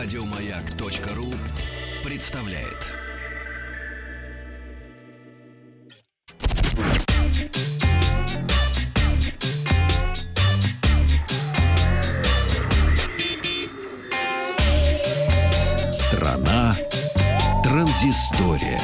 Радиомаяк.ру представляет. Страна транзистория.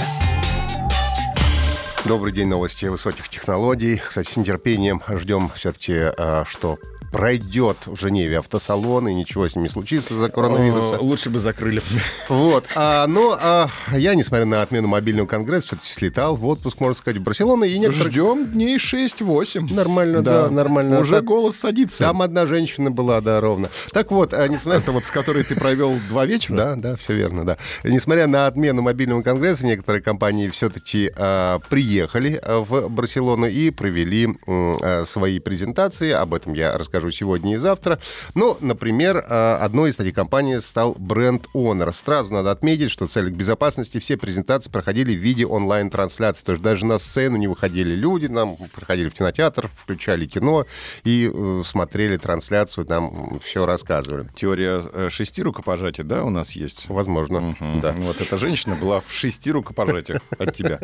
Добрый день, новости высоких технологий. Кстати, с нетерпением ждем все-таки, а, что пройдет в Женеве автосалон, и ничего с ним не случится за коронавируса. Лучше бы закрыли. Вот. А, но а, я, несмотря на отмену мобильного конгресса, все-таки слетал в отпуск, можно сказать, в Барселону. И некоторые... Ждем дней 6-8. Нормально, да, нормально. Уже Так, голос садится. Там одна женщина была, да, ровно. Так вот, а, несмотря... Это вот с которой ты провел два вечера? Да, да, все верно, да. Несмотря на отмену мобильного конгресса, некоторые компании все-таки а, приехали а, в Барселону и провели а, свои презентации. Об этом я расскажу сегодня и завтра. Ну, например, а, одной из таких компаний стал бренд Honor. Сразу надо отметить, что в целях безопасности все презентации проходили в виде онлайн-трансляции. То есть даже на сцену не выходили люди, нам приходили в кинотеатр, включали кино и э, смотрели трансляцию, нам все рассказывали. Теория э, шести рукопожатий, да, у нас есть? Возможно, Мгм. да. Вот эта женщина была в шести рукопожатиях от тебя.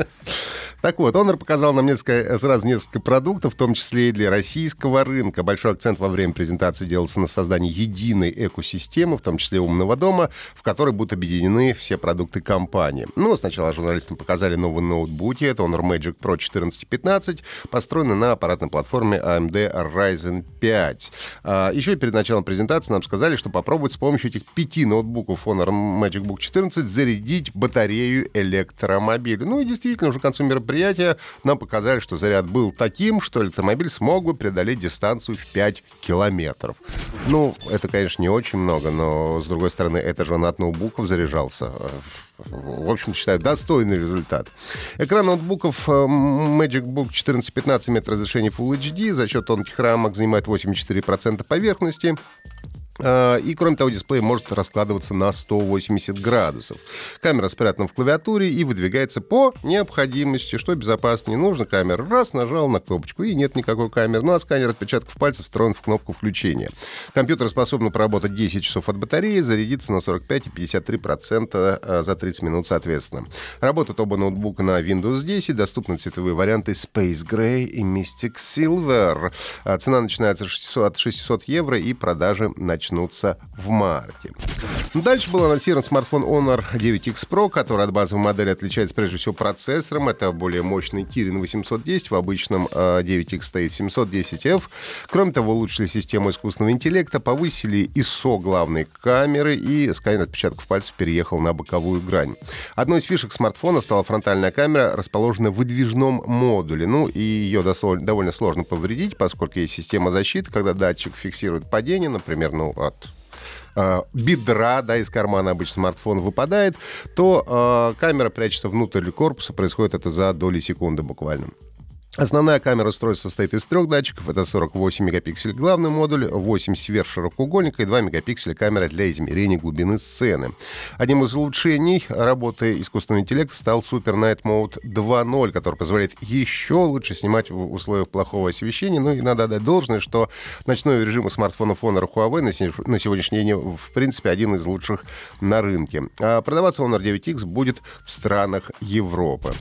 Так вот, Honor показал нам несколько, сразу несколько продуктов, в том числе и для российского рынка. Большой акцент во время презентации делался на создании единой экосистемы, в том числе умного дома, в которой будут объединены все продукты компании. Ну, сначала журналистам показали новые ноутбуки. Это Honor Magic Pro 1415, построенный на аппаратной платформе AMD Ryzen 5. А, еще перед началом презентации нам сказали, что попробуют с помощью этих пяти ноутбуков Honor Magic Book 14 зарядить батарею электромобиля. Ну и действительно, уже к концу мероприятия нам показали, что заряд был таким, что электромобиль смог бы преодолеть дистанцию в 5 километров. Ну, это, конечно, не очень много, но, с другой стороны, это же он от ноутбуков заряжался. В общем, считаю, достойный результат. Экран ноутбуков э, Magic Book 1415 имеет разрешение Full HD, за счет тонких рамок занимает 84% поверхности. Э, И, кроме того, дисплей может раскладываться на 180 градусов. Камера спрятана в клавиатуре и выдвигается по необходимости, что безопасно. Не нужно камера. Раз, нажал на кнопочку, и нет никакой камеры. Ну, а сканер отпечатков пальцев встроен в кнопку включения. Компьютер способен проработать 10 часов от батареи, зарядиться на 45 и 53% э, за 30 минут соответственно. Работают оба ноутбука на Windows 10, доступны цветовые варианты Space Gray и Mystic Silver. А Цена начинается 600 от 600 евро, и продажи начнутся в марте. Дальше был анонсирован смартфон Honor 9X Pro, который от базовой модели отличается прежде всего процессором. Это более мощный Kirin 810, в обычном э, 9X стоит 710F. Кроме того, улучшили систему искусственного интеллекта, повысили ISO главной камеры, и сканер отпечатков пальцев переехал на боковую грань. Одной из фишек смартфона стала фронтальная камера, расположенная в выдвижном модуле. Ну, и ее довольно сложно повредить, поскольку есть система защиты, когда датчик фиксирует падение, например, ну, от э, бедра, да, из кармана обычно смартфон выпадает, то э, камера прячется внутрь корпуса, происходит это за доли секунды буквально. Основная камера устройства состоит из трех датчиков. Это 48 мегапиксель главный модуль, 8 сверхширокоугольника и 2 мегапикселя камера для измерения глубины сцены. Одним из улучшений работы искусственного интеллекта стал Super Night Mode 2.0, который позволяет еще лучше снимать в условиях плохого освещения. Ну и надо отдать должное, что ночной режим у смартфонов Honor Huawei на на сегодняшний день, в принципе, один из лучших на рынке. А продаваться Honor 9X будет в странах Европы.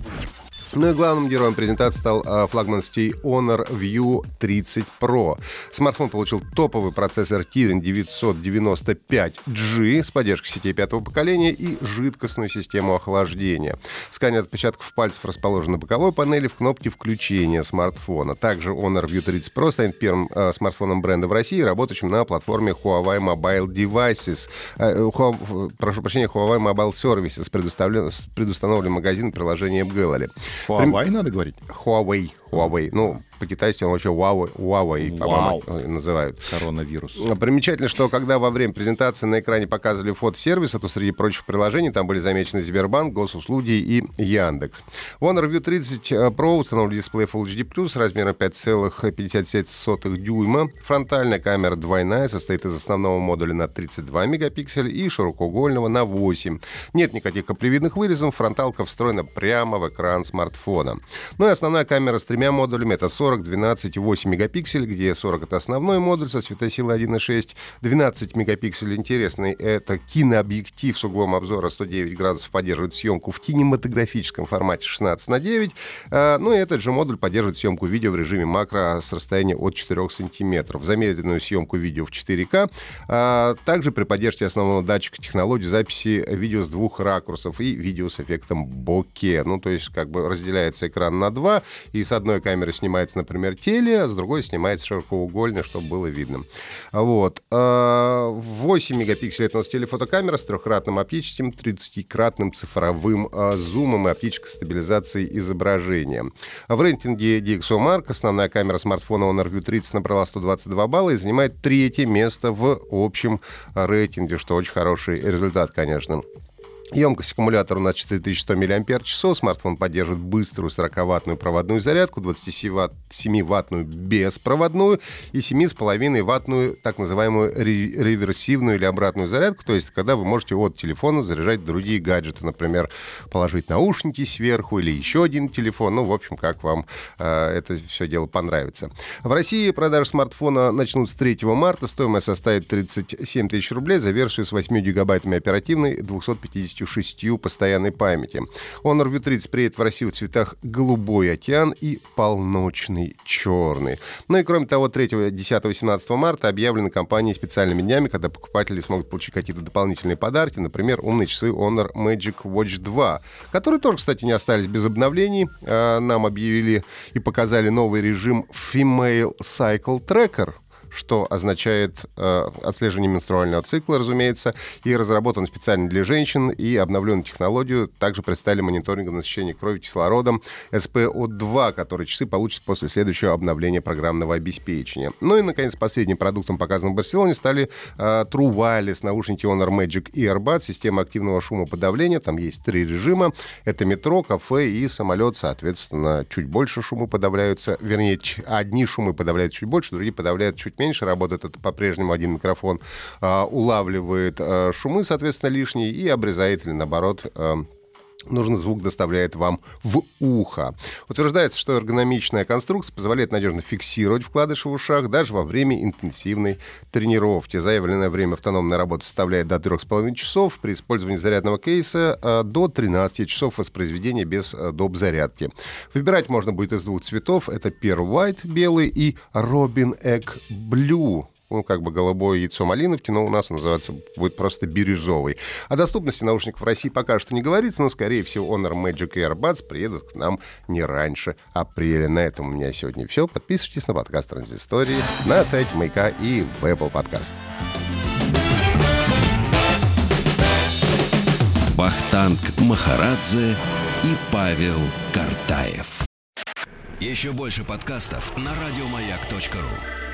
Ну и главным героем презентации стал а, флагманский Honor View 30 Pro. Смартфон получил топовый процессор Kirin 995G с поддержкой сетей пятого поколения и жидкостную систему охлаждения. Сканер отпечатков пальцев расположен на боковой панели в кнопке включения смартфона. Также Honor View 30 Pro станет первым а, смартфоном бренда в России, работающим на платформе Huawei Mobile Devices. А, э, Huawei- прошу прощения, Huawei Mobile Services предуставлен- предустановлен магазин приложения Gallery. Huawei надо говорить? Huawei. Huawei. Ну, по-китайски он вообще Huawei, Huawei по-моему, Вау. э, называют. Коронавирус. Примечательно, что когда во время презентации на экране показывали фото сервиса, то среди прочих приложений там были замечены Сбербанк, Госуслуги и Яндекс. В Honor View 30 Pro установлен дисплей Full HD+, размером 5,57 дюйма. Фронтальная камера двойная, состоит из основного модуля на 32 мегапикселя и широкоугольного на 8. Нет никаких каплевидных вырезов, фронталка встроена прямо в экран смартфона. Ну и основная камера с тремя модулями — это 40 40, 12 и 8 мегапикселей, где 40 это основной модуль со светосилой 1.6, 12 мегапикселей интересный, это кинообъектив с углом обзора 109 градусов, поддерживает съемку в кинематографическом формате 16 на 9, а, ну и этот же модуль поддерживает съемку видео в режиме макро с расстояния от 4 сантиметров, замедленную съемку видео в 4К, а, также при поддержке основного датчика технологии записи видео с двух ракурсов и видео с эффектом боке, ну то есть как бы разделяется экран на два, и с одной камеры снимается, например, теле, а с другой снимается широкоугольно, чтобы было видно. Вот. 8 а, мегапикселей у нас телефотокамера с трехкратным оптическим, 30-кратным цифровым а, зумом и оптической стабилизацией изображения. В рейтинге DxOMark основная камера смартфона Honor View 30 набрала 122 балла и занимает третье место в общем рейтинге, что очень хороший результат, конечно. Емкость аккумулятора у нас 4100 мАч. Смартфон поддерживает быструю 40-ваттную проводную зарядку, 27-ваттную беспроводную и 7,5-ваттную так называемую реверсивную или обратную зарядку. То есть, когда вы можете от телефона заряжать другие гаджеты. Например, положить наушники сверху или еще один телефон. Ну, в общем, как вам э, это все дело понравится. В России продажи смартфона начнут с 3 марта. Стоимость составит 37 тысяч рублей за версию с 8 гигабайтами оперативной, 250 шестью постоянной памяти. Honor View 30 приедет в Россию в цветах голубой океан и полночный черный. Ну и кроме того, 3, 10, 18 марта объявлены компанией специальными днями, когда покупатели смогут получить какие-то дополнительные подарки, например, умные часы Honor Magic Watch 2, которые тоже, кстати, не остались без обновлений. А, нам объявили и показали новый режим Female Cycle Tracker, что означает э, отслеживание менструального цикла, разумеется, и разработан специально для женщин, и обновленную технологию также представили мониторинг насыщения крови кислородом SPO2, который часы получат после следующего обновления программного обеспечения. Ну и, наконец, последним продуктом, показанным в Барселоне, стали э, True наушники Honor Magic Earbud, система активного шумоподавления. Там есть три режима. Это метро, кафе и самолет, соответственно, чуть больше шумы подавляются. Вернее, одни шумы подавляют чуть больше, другие подавляют чуть меньше, работает это по-прежнему один микрофон, а, улавливает а, шумы, соответственно, лишние и обрезает или, наоборот, а, нужный звук доставляет вам в ухо. Утверждается, что эргономичная конструкция позволяет надежно фиксировать вкладыши в ушах даже во время интенсивной тренировки. Заявленное время автономной работы составляет до 3,5 часов, при использовании зарядного кейса до 13 часов воспроизведения без доп. зарядки. Выбирать можно будет из двух цветов. Это Pearl White белый и Robin Egg Blue ну, как бы голубое яйцо малиновки, но у нас называется будет просто бирюзовый. О доступности наушников в России пока что не говорится, но, скорее всего, Honor Magic Earbuds приедут к нам не раньше апреля. На этом у меня сегодня все. Подписывайтесь на подкаст Транзистории на сайте Маяка и в Apple Podcast. Бахтанг Махарадзе и Павел Картаев. Еще больше подкастов на радиомаяк.ру